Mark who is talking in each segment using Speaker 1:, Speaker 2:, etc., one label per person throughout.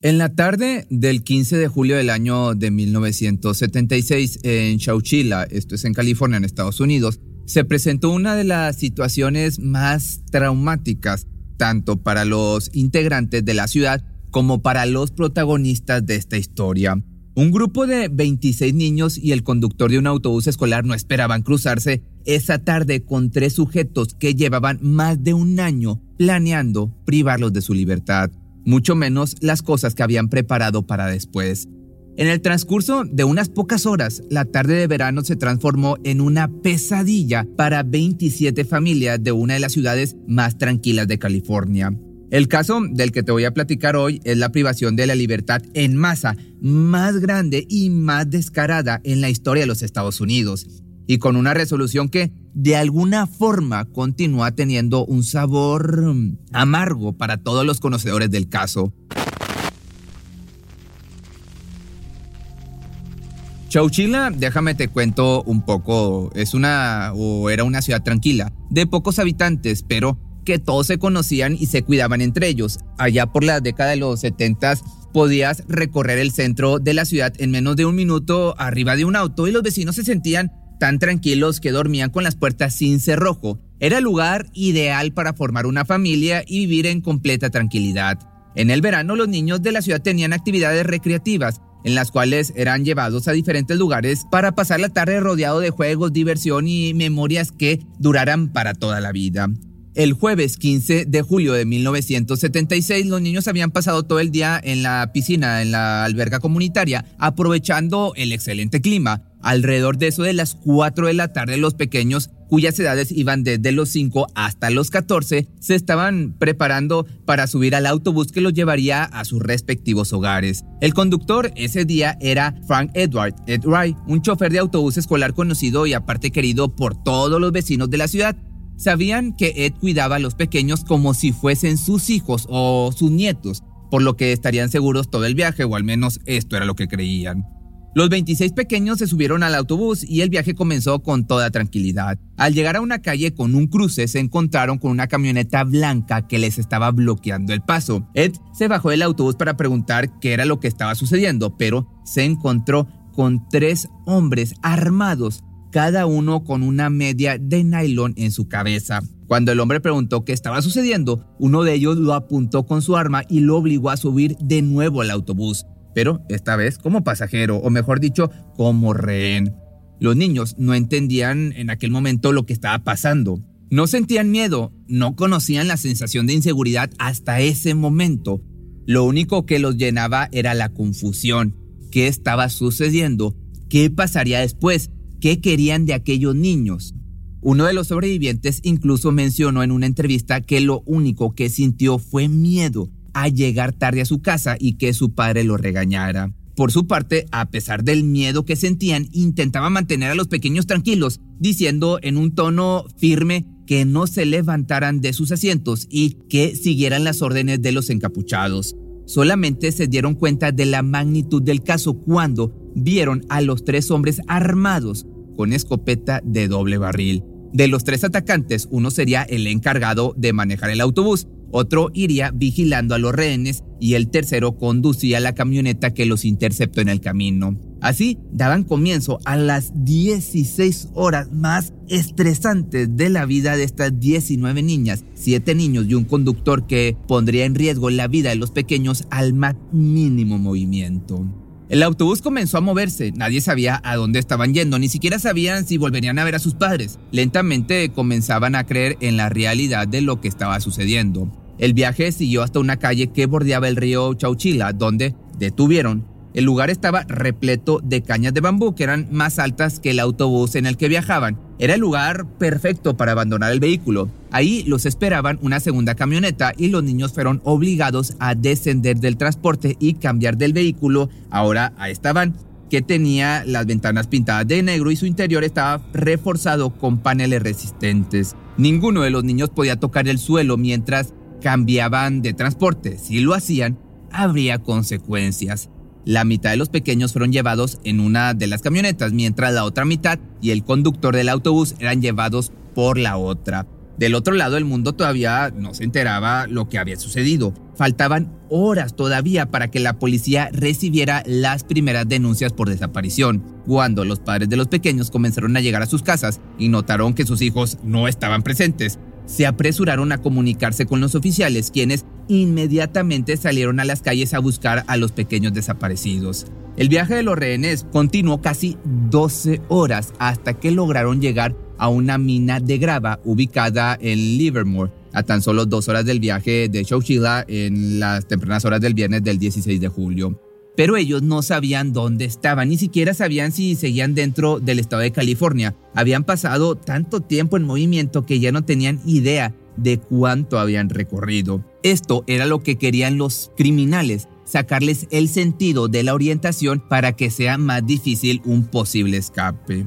Speaker 1: En la tarde del 15 de julio del año de 1976 en Chowchilla, esto es en California, en Estados Unidos, se presentó una de las situaciones más traumáticas, tanto para los integrantes de la ciudad como para los protagonistas de esta historia. Un grupo de 26 niños y el conductor de un autobús escolar no esperaban cruzarse esa tarde con tres sujetos que llevaban más de un año planeando privarlos de su libertad mucho menos las cosas que habían preparado para después. En el transcurso de unas pocas horas, la tarde de verano se transformó en una pesadilla para 27 familias de una de las ciudades más tranquilas de California. El caso del que te voy a platicar hoy es la privación de la libertad en masa más grande y más descarada en la historia de los Estados Unidos y con una resolución que de alguna forma continúa teniendo un sabor mm, amargo para todos los conocedores del caso. Chowchilla, déjame te cuento un poco, es una o era una ciudad tranquila, de pocos habitantes, pero que todos se conocían y se cuidaban entre ellos. Allá por la década de los 70 podías recorrer el centro de la ciudad en menos de un minuto arriba de un auto y los vecinos se sentían tan tranquilos que dormían con las puertas sin cerrojo. Era el lugar ideal para formar una familia y vivir en completa tranquilidad. En el verano los niños de la ciudad tenían actividades recreativas, en las cuales eran llevados a diferentes lugares para pasar la tarde rodeado de juegos, diversión y memorias que duraran para toda la vida. El jueves 15 de julio de 1976, los niños habían pasado todo el día en la piscina, en la alberga comunitaria, aprovechando el excelente clima. Alrededor de eso de las 4 de la tarde, los pequeños, cuyas edades iban desde los 5 hasta los 14, se estaban preparando para subir al autobús que los llevaría a sus respectivos hogares. El conductor ese día era Frank Edward Ed Wright, un chofer de autobús escolar conocido y aparte querido por todos los vecinos de la ciudad. Sabían que Ed cuidaba a los pequeños como si fuesen sus hijos o sus nietos, por lo que estarían seguros todo el viaje, o al menos esto era lo que creían. Los 26 pequeños se subieron al autobús y el viaje comenzó con toda tranquilidad. Al llegar a una calle con un cruce se encontraron con una camioneta blanca que les estaba bloqueando el paso. Ed se bajó del autobús para preguntar qué era lo que estaba sucediendo, pero se encontró con tres hombres armados cada uno con una media de nylon en su cabeza. Cuando el hombre preguntó qué estaba sucediendo, uno de ellos lo apuntó con su arma y lo obligó a subir de nuevo al autobús, pero esta vez como pasajero, o mejor dicho, como rehén. Los niños no entendían en aquel momento lo que estaba pasando. No sentían miedo, no conocían la sensación de inseguridad hasta ese momento. Lo único que los llenaba era la confusión. ¿Qué estaba sucediendo? ¿Qué pasaría después? qué querían de aquellos niños. Uno de los sobrevivientes incluso mencionó en una entrevista que lo único que sintió fue miedo a llegar tarde a su casa y que su padre lo regañara. Por su parte, a pesar del miedo que sentían, intentaba mantener a los pequeños tranquilos, diciendo en un tono firme que no se levantaran de sus asientos y que siguieran las órdenes de los encapuchados. solamente se dieron cuenta de la magnitud del caso cuando vieron a los tres hombres armados con escopeta de doble barril. De los tres atacantes, uno sería el encargado de manejar el autobús, otro iría vigilando a los rehenes y el tercero conducía la camioneta que los interceptó en el camino. Así daban comienzo a las 16 horas más estresantes de la vida de estas 19 niñas, 7 niños y un conductor que pondría en riesgo la vida de los pequeños al más mínimo movimiento. El autobús comenzó a moverse, nadie sabía a dónde estaban yendo, ni siquiera sabían si volverían a ver a sus padres. Lentamente comenzaban a creer en la realidad de lo que estaba sucediendo. El viaje siguió hasta una calle que bordeaba el río Chauchila, donde detuvieron el lugar estaba repleto de cañas de bambú que eran más altas que el autobús en el que viajaban. Era el lugar perfecto para abandonar el vehículo. Ahí los esperaban una segunda camioneta y los niños fueron obligados a descender del transporte y cambiar del vehículo ahora a esta van que tenía las ventanas pintadas de negro y su interior estaba reforzado con paneles resistentes. Ninguno de los niños podía tocar el suelo mientras cambiaban de transporte. Si lo hacían, habría consecuencias. La mitad de los pequeños fueron llevados en una de las camionetas, mientras la otra mitad y el conductor del autobús eran llevados por la otra. Del otro lado el mundo todavía no se enteraba lo que había sucedido. Faltaban horas todavía para que la policía recibiera las primeras denuncias por desaparición. Cuando los padres de los pequeños comenzaron a llegar a sus casas y notaron que sus hijos no estaban presentes, se apresuraron a comunicarse con los oficiales, quienes inmediatamente salieron a las calles a buscar a los pequeños desaparecidos. El viaje de los rehenes continuó casi 12 horas hasta que lograron llegar a una mina de grava ubicada en Livermore, a tan solo dos horas del viaje de Chowchilla en las tempranas horas del viernes del 16 de julio. Pero ellos no sabían dónde estaban, ni siquiera sabían si seguían dentro del estado de California. Habían pasado tanto tiempo en movimiento que ya no tenían idea de cuánto habían recorrido. Esto era lo que querían los criminales, sacarles el sentido de la orientación para que sea más difícil un posible escape.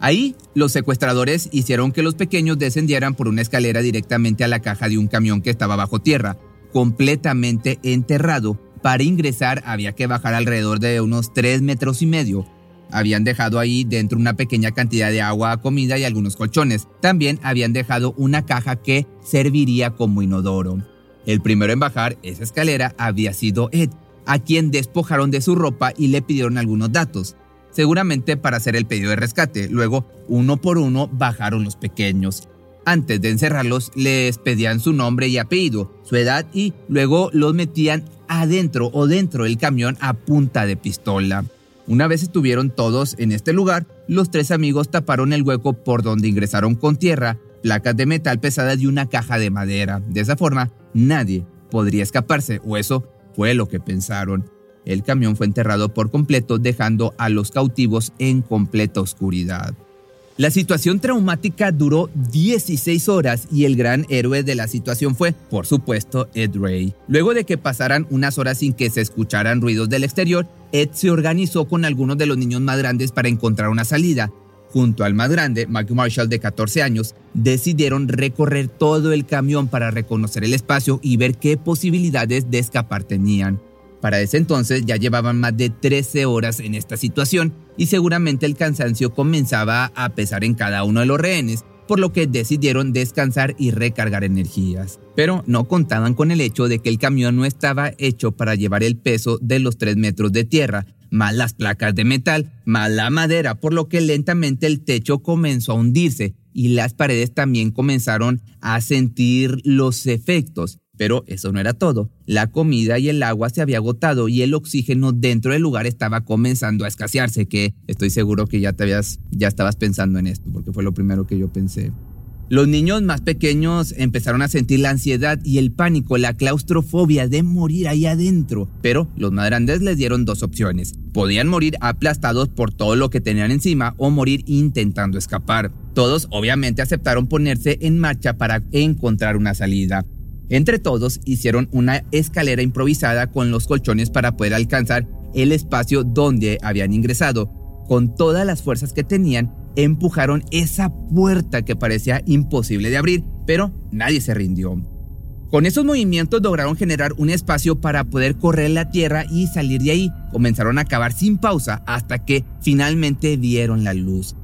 Speaker 1: Ahí, los secuestradores hicieron que los pequeños descendieran por una escalera directamente a la caja de un camión que estaba bajo tierra, completamente enterrado. Para ingresar había que bajar alrededor de unos 3 metros y medio, habían dejado ahí dentro una pequeña cantidad de agua, comida y algunos colchones. También habían dejado una caja que serviría como inodoro. El primero en bajar esa escalera había sido Ed, a quien despojaron de su ropa y le pidieron algunos datos, seguramente para hacer el pedido de rescate. Luego, uno por uno, bajaron los pequeños. Antes de encerrarlos, les pedían su nombre y apellido, su edad y luego los metían adentro o dentro del camión a punta de pistola. Una vez estuvieron todos en este lugar, los tres amigos taparon el hueco por donde ingresaron con tierra, placas de metal pesadas y una caja de madera. De esa forma, nadie podría escaparse, o eso fue lo que pensaron. El camión fue enterrado por completo, dejando a los cautivos en completa oscuridad. La situación traumática duró 16 horas y el gran héroe de la situación fue, por supuesto, Ed Ray. Luego de que pasaran unas horas sin que se escucharan ruidos del exterior, Ed se organizó con algunos de los niños más grandes para encontrar una salida. Junto al más grande, Mike Marshall de 14 años, decidieron recorrer todo el camión para reconocer el espacio y ver qué posibilidades de escapar tenían. Para ese entonces ya llevaban más de 13 horas en esta situación y seguramente el cansancio comenzaba a pesar en cada uno de los rehenes, por lo que decidieron descansar y recargar energías. Pero no contaban con el hecho de que el camión no estaba hecho para llevar el peso de los 3 metros de tierra, más las placas de metal, más la madera, por lo que lentamente el techo comenzó a hundirse y las paredes también comenzaron a sentir los efectos. Pero eso no era todo. La comida y el agua se había agotado y el oxígeno dentro del lugar estaba comenzando a escasearse, que estoy seguro que ya te habías, ya estabas pensando en esto, porque fue lo primero que yo pensé. Los niños más pequeños empezaron a sentir la ansiedad y el pánico, la claustrofobia de morir ahí adentro. Pero los más grandes les dieron dos opciones. Podían morir aplastados por todo lo que tenían encima o morir intentando escapar. Todos obviamente aceptaron ponerse en marcha para encontrar una salida. Entre todos hicieron una escalera improvisada con los colchones para poder alcanzar el espacio donde habían ingresado. Con todas las fuerzas que tenían, empujaron esa puerta que parecía imposible de abrir, pero nadie se rindió. Con esos movimientos lograron generar un espacio para poder correr la tierra y salir de ahí. Comenzaron a cavar sin pausa hasta que finalmente vieron la luz.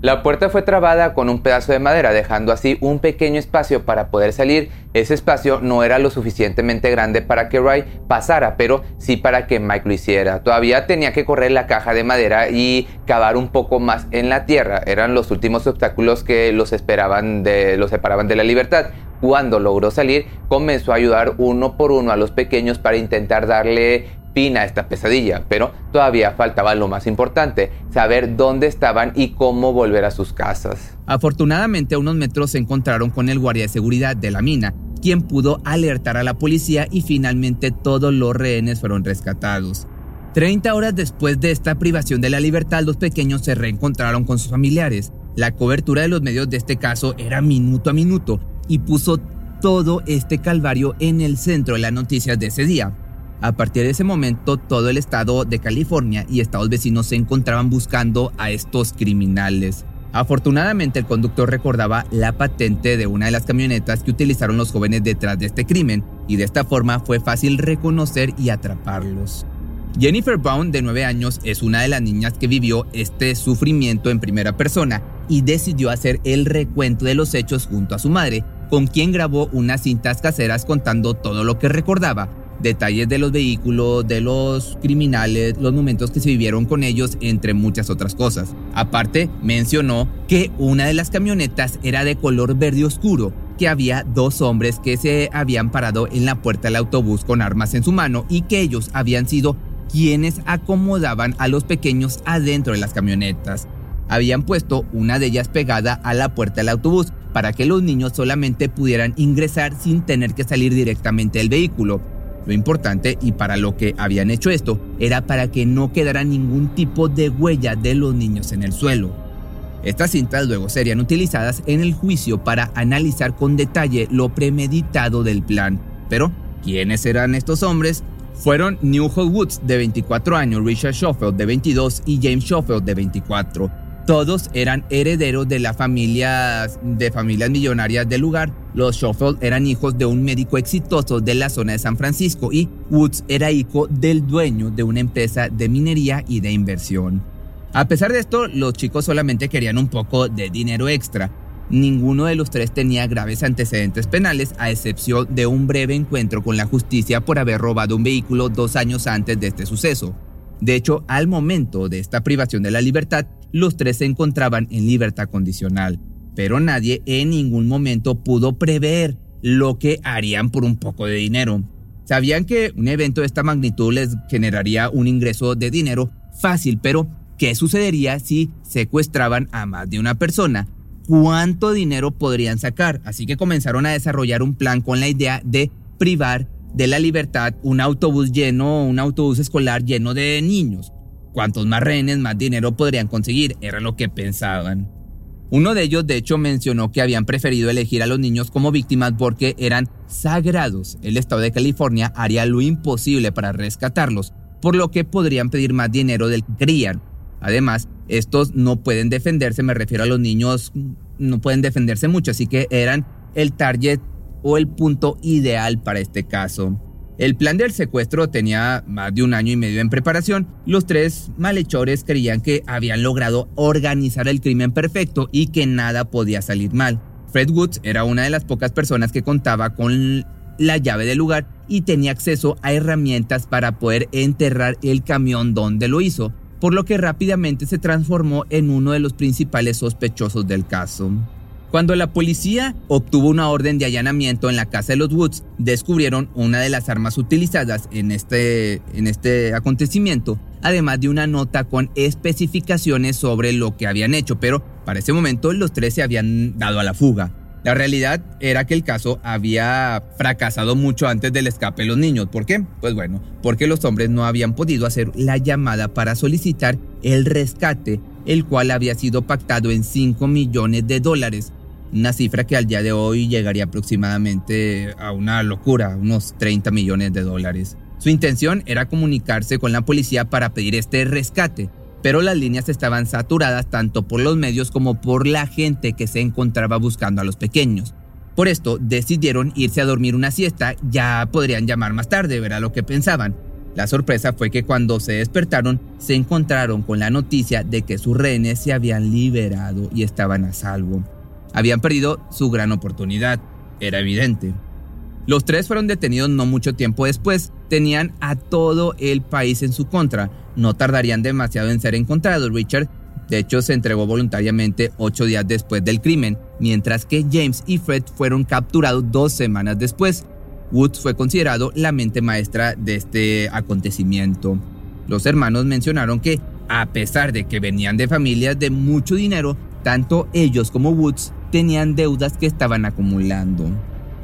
Speaker 2: La puerta fue trabada con un pedazo de madera, dejando así un pequeño espacio para poder salir. Ese espacio no era lo suficientemente grande para que Ray pasara, pero sí para que Mike lo hiciera. Todavía tenía que correr la caja de madera y cavar un poco más en la tierra. Eran los últimos obstáculos que los esperaban de, los separaban de la libertad. Cuando logró salir, comenzó a ayudar uno por uno a los pequeños para intentar darle a esta pesadilla, pero todavía faltaba lo más importante, saber dónde estaban y cómo volver a sus casas.
Speaker 1: Afortunadamente a unos metros se encontraron con el guardia de seguridad de la mina, quien pudo alertar a la policía y finalmente todos los rehenes fueron rescatados. 30 horas después de esta privación de la libertad, los pequeños se reencontraron con sus familiares. La cobertura de los medios de este caso era minuto a minuto y puso todo este calvario en el centro de las noticias de ese día. A partir de ese momento, todo el estado de California y estados vecinos se encontraban buscando a estos criminales. Afortunadamente, el conductor recordaba la patente de una de las camionetas que utilizaron los jóvenes detrás de este crimen, y de esta forma fue fácil reconocer y atraparlos. Jennifer Brown, de 9 años, es una de las niñas que vivió este sufrimiento en primera persona y decidió hacer el recuento de los hechos junto a su madre, con quien grabó unas cintas caseras contando todo lo que recordaba, detalles de los vehículos, de los criminales, los momentos que se vivieron con ellos, entre muchas otras cosas. Aparte, mencionó que una de las camionetas era de color verde oscuro, que había dos hombres que se habían parado en la puerta del autobús con armas en su mano y que ellos habían sido quienes acomodaban a los pequeños adentro de las camionetas. Habían puesto una de ellas pegada a la puerta del autobús para que los niños solamente pudieran ingresar sin tener que salir directamente del vehículo. Lo importante y para lo que habían hecho esto era para que no quedara ningún tipo de huella de los niños en el suelo. Estas cintas luego serían utilizadas en el juicio para analizar con detalle lo premeditado del plan. Pero, ¿quiénes eran estos hombres? Fueron Newhall Woods de 24 años, Richard Schofield de 22 y James Schofield de 24. Todos eran herederos de la familia, de familias millonarias del lugar. Los Schofield eran hijos de un médico exitoso de la zona de San Francisco y Woods era hijo del dueño de una empresa de minería y de inversión. A pesar de esto, los chicos solamente querían un poco de dinero extra. Ninguno de los tres tenía graves antecedentes penales, a excepción de un breve encuentro con la justicia por haber robado un vehículo dos años antes de este suceso. De hecho, al momento de esta privación de la libertad, los tres se encontraban en libertad condicional, pero nadie en ningún momento pudo prever lo que harían por un poco de dinero. Sabían que un evento de esta magnitud les generaría un ingreso de dinero fácil, pero ¿qué sucedería si secuestraban a más de una persona? ¿Cuánto dinero podrían sacar? Así que comenzaron a desarrollar un plan con la idea de privar de la libertad un autobús lleno, un autobús escolar lleno de niños. Cuantos más rehenes, más dinero podrían conseguir, era lo que pensaban. Uno de ellos, de hecho, mencionó que habían preferido elegir a los niños como víctimas porque eran sagrados. El estado de California haría lo imposible para rescatarlos, por lo que podrían pedir más dinero del querían. Además, estos no pueden defenderse, me refiero a los niños, no pueden defenderse mucho, así que eran el target o el punto ideal para este caso. El plan del secuestro tenía más de un año y medio en preparación. Los tres malhechores creían que habían logrado organizar el crimen perfecto y que nada podía salir mal. Fred Woods era una de las pocas personas que contaba con la llave del lugar y tenía acceso a herramientas para poder enterrar el camión donde lo hizo, por lo que rápidamente se transformó en uno de los principales sospechosos del caso. Cuando la policía obtuvo una orden de allanamiento en la casa de los Woods, descubrieron una de las armas utilizadas en este, en este acontecimiento, además de una nota con especificaciones sobre lo que habían hecho, pero para ese momento los tres se habían dado a la fuga. La realidad era que el caso había fracasado mucho antes del escape de los niños. ¿Por qué? Pues bueno, porque los hombres no habían podido hacer la llamada para solicitar el rescate, el cual había sido pactado en 5 millones de dólares, una cifra que al día de hoy llegaría aproximadamente a una locura, unos 30 millones de dólares. Su intención era comunicarse con la policía para pedir este rescate, pero las líneas estaban saturadas tanto por los medios como por la gente que se encontraba buscando a los pequeños. Por esto decidieron irse a dormir una siesta, ya podrían llamar más tarde, verá lo que pensaban. La sorpresa fue que cuando se despertaron se encontraron con la noticia de que sus rehenes se habían liberado y estaban a salvo. Habían perdido su gran oportunidad, era evidente. Los tres fueron detenidos no mucho tiempo después, tenían a todo el país en su contra, no tardarían demasiado en ser encontrados. Richard, de hecho, se entregó voluntariamente ocho días después del crimen, mientras que James y Fred fueron capturados dos semanas después. Woods fue considerado la mente maestra de este acontecimiento. Los hermanos mencionaron que, a pesar de que venían de familias de mucho dinero, tanto ellos como Woods tenían deudas que estaban acumulando.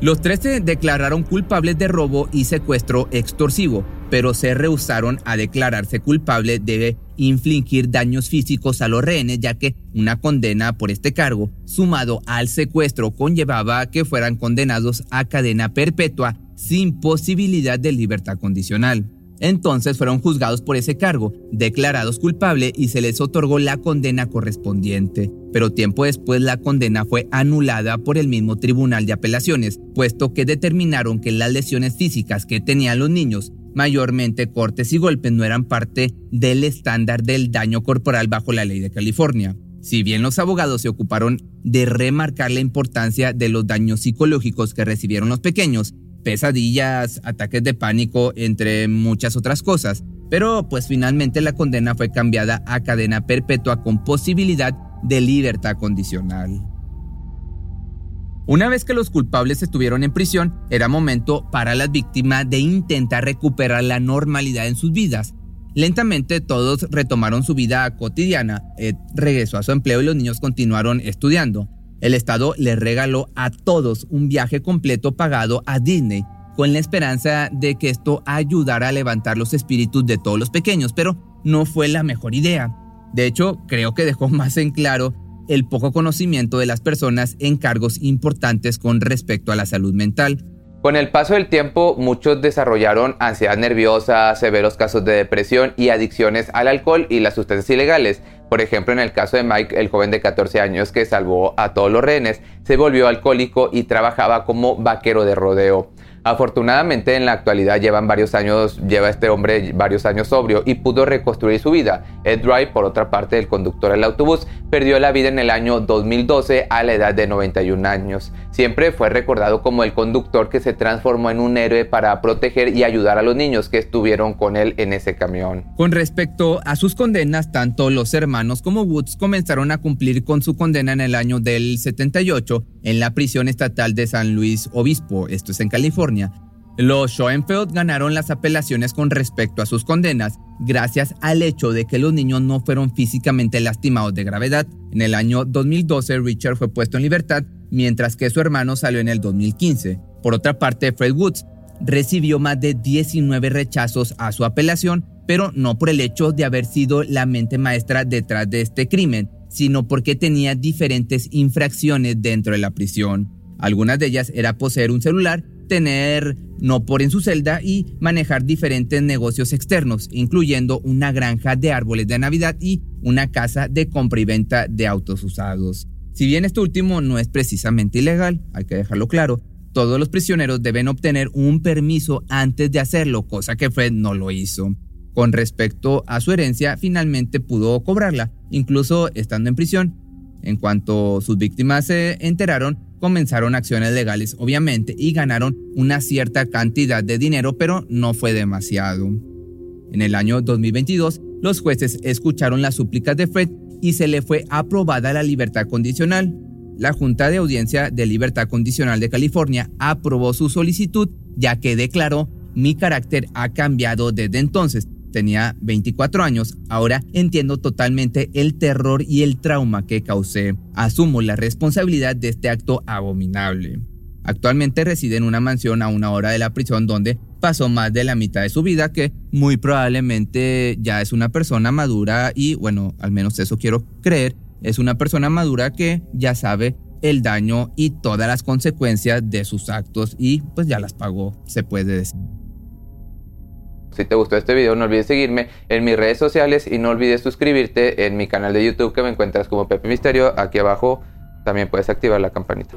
Speaker 1: Los tres se declararon culpables de robo y secuestro extorsivo, pero se rehusaron a declararse culpables de infligir daños físicos a los rehenes, ya que una condena por este cargo, sumado al secuestro, conllevaba que fueran condenados a cadena perpetua sin posibilidad de libertad condicional. Entonces fueron juzgados por ese cargo, declarados culpables y se les otorgó la condena correspondiente. Pero tiempo después la condena fue anulada por el mismo Tribunal de Apelaciones, puesto que determinaron que las lesiones físicas que tenían los niños, mayormente cortes y golpes, no eran parte del estándar del daño corporal bajo la ley de California. Si bien los abogados se ocuparon de remarcar la importancia de los daños psicológicos que recibieron los pequeños, pesadillas, ataques de pánico, entre muchas otras cosas. Pero pues finalmente la condena fue cambiada a cadena perpetua con posibilidad de libertad condicional. Una vez que los culpables estuvieron en prisión, era momento para las víctimas de intentar recuperar la normalidad en sus vidas. Lentamente todos retomaron su vida cotidiana, Ed regresó a su empleo y los niños continuaron estudiando. El Estado le regaló a todos un viaje completo pagado a Disney, con la esperanza de que esto ayudara a levantar los espíritus de todos los pequeños, pero no fue la mejor idea. De hecho, creo que dejó más en claro el poco conocimiento de las personas en cargos importantes con respecto a la salud mental.
Speaker 2: Con el paso del tiempo, muchos desarrollaron ansiedad nerviosa, severos casos de depresión y adicciones al alcohol y las sustancias ilegales. Por ejemplo, en el caso de Mike, el joven de 14 años que salvó a todos los rehenes, se volvió alcohólico y trabajaba como vaquero de rodeo. Afortunadamente en la actualidad llevan varios años, lleva este hombre varios años sobrio y pudo reconstruir su vida. Ed Wright, por otra parte, el conductor del autobús, perdió la vida en el año 2012 a la edad de 91 años. Siempre fue recordado como el conductor que se transformó en un héroe para proteger y ayudar a los niños que estuvieron con él en ese camión.
Speaker 1: Con respecto a sus condenas, tanto los hermanos como Woods comenzaron a cumplir con su condena en el año del 78 en la prisión estatal de San Luis Obispo, esto es en California. Los Schoenfeld ganaron las apelaciones con respecto a sus condenas, gracias al hecho de que los niños no fueron físicamente lastimados de gravedad. En el año 2012, Richard fue puesto en libertad, mientras que su hermano salió en el 2015. Por otra parte, Fred Woods recibió más de 19 rechazos a su apelación, pero no por el hecho de haber sido la mente maestra detrás de este crimen, sino porque tenía diferentes infracciones dentro de la prisión. Algunas de ellas era poseer un celular, tener no por en su celda y manejar diferentes negocios externos, incluyendo una granja de árboles de Navidad y una casa de compra y venta de autos usados. Si bien esto último no es precisamente ilegal, hay que dejarlo claro, todos los prisioneros deben obtener un permiso antes de hacerlo, cosa que Fred no lo hizo. Con respecto a su herencia, finalmente pudo cobrarla, incluso estando en prisión. En cuanto sus víctimas se enteraron, comenzaron acciones legales, obviamente, y ganaron una cierta cantidad de dinero, pero no fue demasiado. En el año 2022, los jueces escucharon las súplicas de Fred y se le fue aprobada la libertad condicional. La Junta de Audiencia de Libertad Condicional de California aprobó su solicitud, ya que declaró mi carácter ha cambiado desde entonces tenía 24 años, ahora entiendo totalmente el terror y el trauma que causé. Asumo la responsabilidad de este acto abominable. Actualmente reside en una mansión a una hora de la prisión donde pasó más de la mitad de su vida que muy probablemente ya es una persona madura y bueno, al menos eso quiero creer, es una persona madura que ya sabe el daño y todas las consecuencias de sus actos y pues ya las pagó, se puede decir.
Speaker 2: Si te gustó este video no olvides seguirme en mis redes sociales y no olvides suscribirte en mi canal de YouTube que me encuentras como Pepe Misterio. Aquí abajo también puedes activar la campanita.